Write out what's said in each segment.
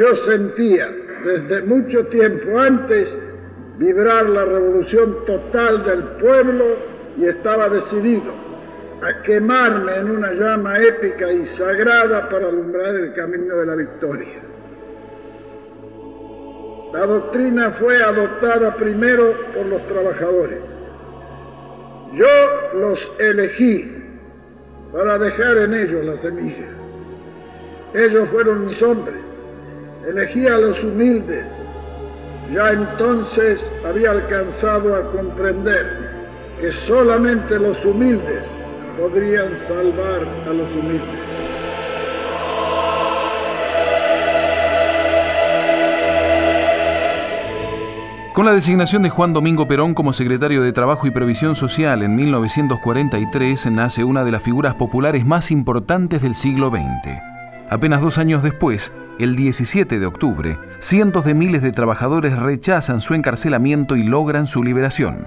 Yo sentía desde mucho tiempo antes vibrar la revolución total del pueblo y estaba decidido a quemarme en una llama épica y sagrada para alumbrar el camino de la victoria. La doctrina fue adoptada primero por los trabajadores. Yo los elegí para dejar en ellos la semilla. Ellos fueron mis hombres. Elegí a los humildes. Ya entonces había alcanzado a comprender que solamente los humildes podrían salvar a los humildes. Con la designación de Juan Domingo Perón como secretario de Trabajo y Previsión Social en 1943 nace una de las figuras populares más importantes del siglo XX. Apenas dos años después, el 17 de octubre, cientos de miles de trabajadores rechazan su encarcelamiento y logran su liberación.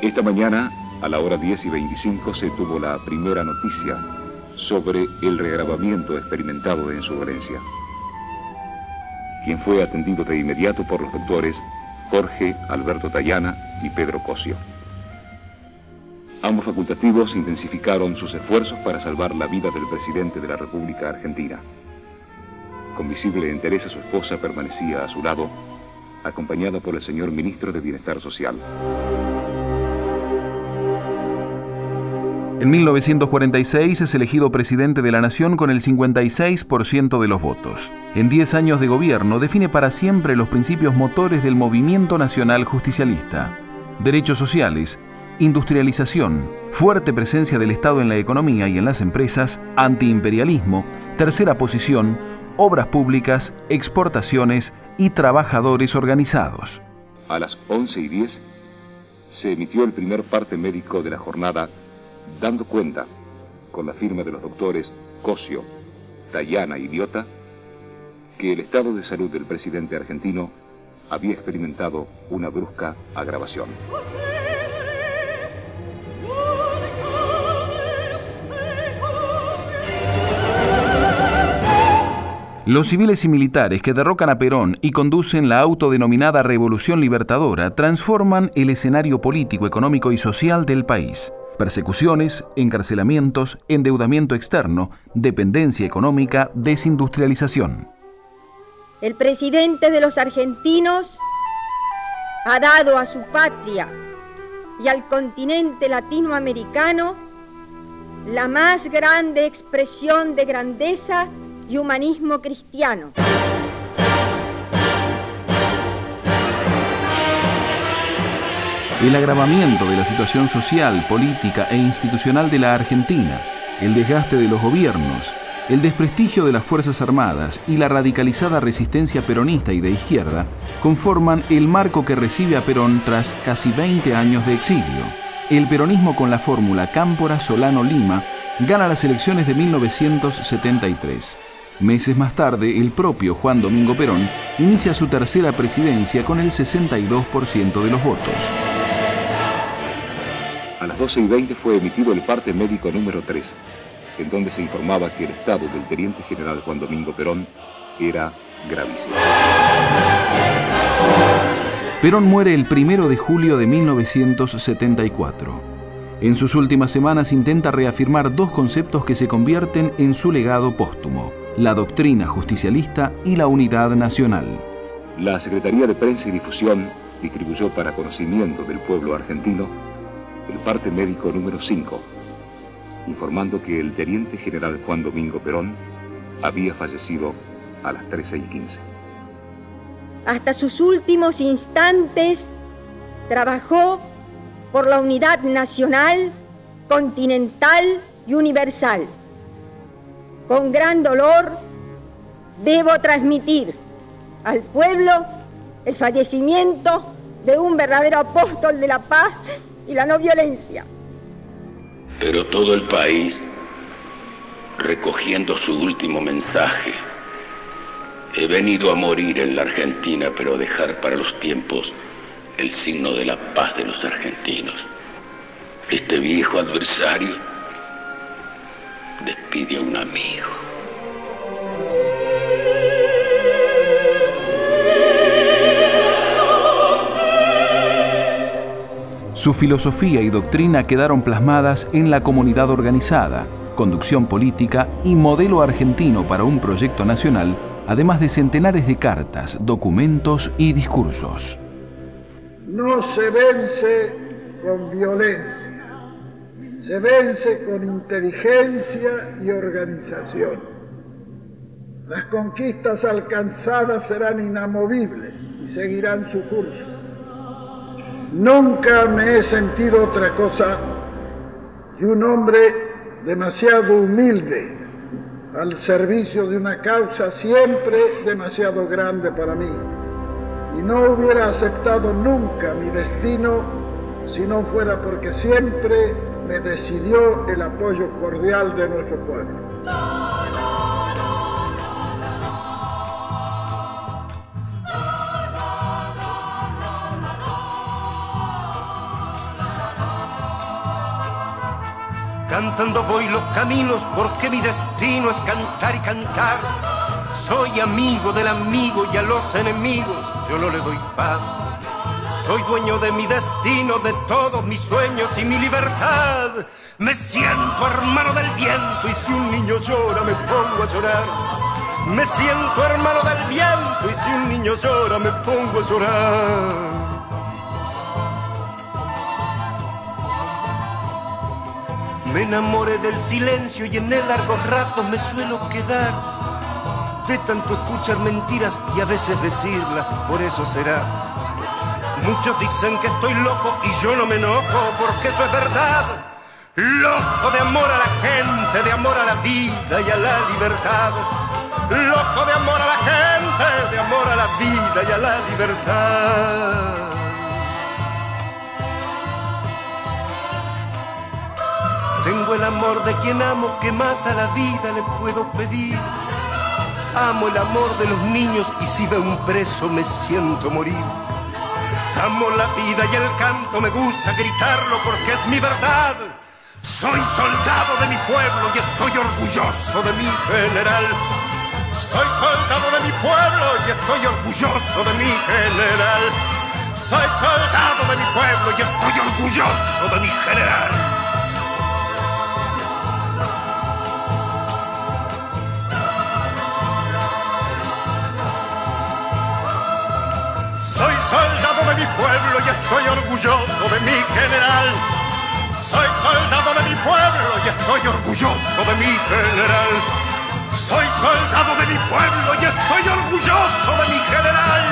Esta mañana, a la hora 10 y 25, se tuvo la primera noticia sobre el reagravamiento experimentado en su dolencia, quien fue atendido de inmediato por los doctores Jorge Alberto Tayana y Pedro Cosio. Ambos facultativos intensificaron sus esfuerzos para salvar la vida del presidente de la República Argentina. Con visible interés su esposa permanecía a su lado, acompañada por el señor ministro de Bienestar Social. En 1946 es elegido presidente de la Nación con el 56% de los votos. En 10 años de gobierno define para siempre los principios motores del movimiento nacional justicialista. Derechos sociales, industrialización, fuerte presencia del Estado en la economía y en las empresas, antiimperialismo, tercera posición, obras públicas, exportaciones y trabajadores organizados. A las 11 y 10 se emitió el primer parte médico de la jornada dando cuenta, con la firma de los doctores Cosio, Tayana y Diota, que el estado de salud del presidente argentino había experimentado una brusca agravación. Los civiles y militares que derrocan a Perón y conducen la autodenominada Revolución Libertadora transforman el escenario político, económico y social del país persecuciones, encarcelamientos, endeudamiento externo, dependencia económica, desindustrialización. El presidente de los argentinos ha dado a su patria y al continente latinoamericano la más grande expresión de grandeza y humanismo cristiano. el agravamiento de la situación social, política e institucional de la Argentina, el desgaste de los gobiernos, el desprestigio de las Fuerzas Armadas y la radicalizada resistencia peronista y de izquierda conforman el marco que recibe a Perón tras casi 20 años de exilio. El peronismo con la fórmula Cámpora-Solano-Lima gana las elecciones de 1973. Meses más tarde, el propio Juan Domingo Perón inicia su tercera presidencia con el 62% de los votos. A las 12 y 20 fue emitido el parte médico número 3, en donde se informaba que el estado del teniente general Juan Domingo Perón era gravísimo. Perón muere el 1 de julio de 1974. En sus últimas semanas intenta reafirmar dos conceptos que se convierten en su legado póstumo, la doctrina justicialista y la unidad nacional. La Secretaría de Prensa y Difusión distribuyó para conocimiento del pueblo argentino el parte médico número 5, informando que el teniente general Juan Domingo Perón había fallecido a las 13 y 15. Hasta sus últimos instantes trabajó por la unidad nacional, continental y universal. Con gran dolor debo transmitir al pueblo el fallecimiento de un verdadero apóstol de la paz y la no violencia. Pero todo el país, recogiendo su último mensaje, he venido a morir en la Argentina, pero dejar para los tiempos el signo de la paz de los argentinos. Este viejo adversario despide a un amigo. Su filosofía y doctrina quedaron plasmadas en la comunidad organizada, conducción política y modelo argentino para un proyecto nacional, además de centenares de cartas, documentos y discursos. No se vence con violencia se vence con inteligencia y organización. Las conquistas alcanzadas serán inamovibles y seguirán su curso. Nunca me he sentido otra cosa que un hombre demasiado humilde al servicio de una causa siempre demasiado grande para mí. Y no hubiera aceptado nunca mi destino si no fuera porque siempre me decidió el apoyo cordial de nuestro pueblo. Cantando voy los caminos porque mi destino es cantar y cantar. Soy amigo del amigo y a los enemigos yo no le doy paz. Soy dueño de mi destino, de todos mis sueños y mi libertad. Me siento hermano del viento y si un niño llora me pongo a llorar. Me siento hermano del viento y si un niño llora me pongo a llorar. Me enamoré del silencio y en el largos ratos me suelo quedar. De tanto escuchar mentiras y a veces decirlas, por eso será. Muchos dicen que estoy loco y yo no me enojo porque eso es verdad. Loco de amor a la gente, de amor a la vida y a la libertad. Loco de amor a la gente, de amor a la vida y a la libertad. Tengo el amor de quien amo, que más a la vida le puedo pedir? Amo el amor de los niños y si veo un preso me siento morir. Amo la vida y el canto, me gusta gritarlo porque es mi verdad. Soy soldado de mi pueblo y estoy orgulloso de mi general. Soy soldado de mi pueblo y estoy orgulloso de mi general. Soy soldado de mi pueblo y estoy orgulloso de mi general. Mi pueblo y estoy orgulloso de mi general. Soy soldado de mi pueblo y estoy orgulloso de mi general. Soy soldado de mi pueblo y estoy orgulloso de mi general.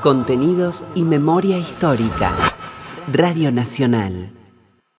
Contenidos y memoria histórica. Radio Nacional.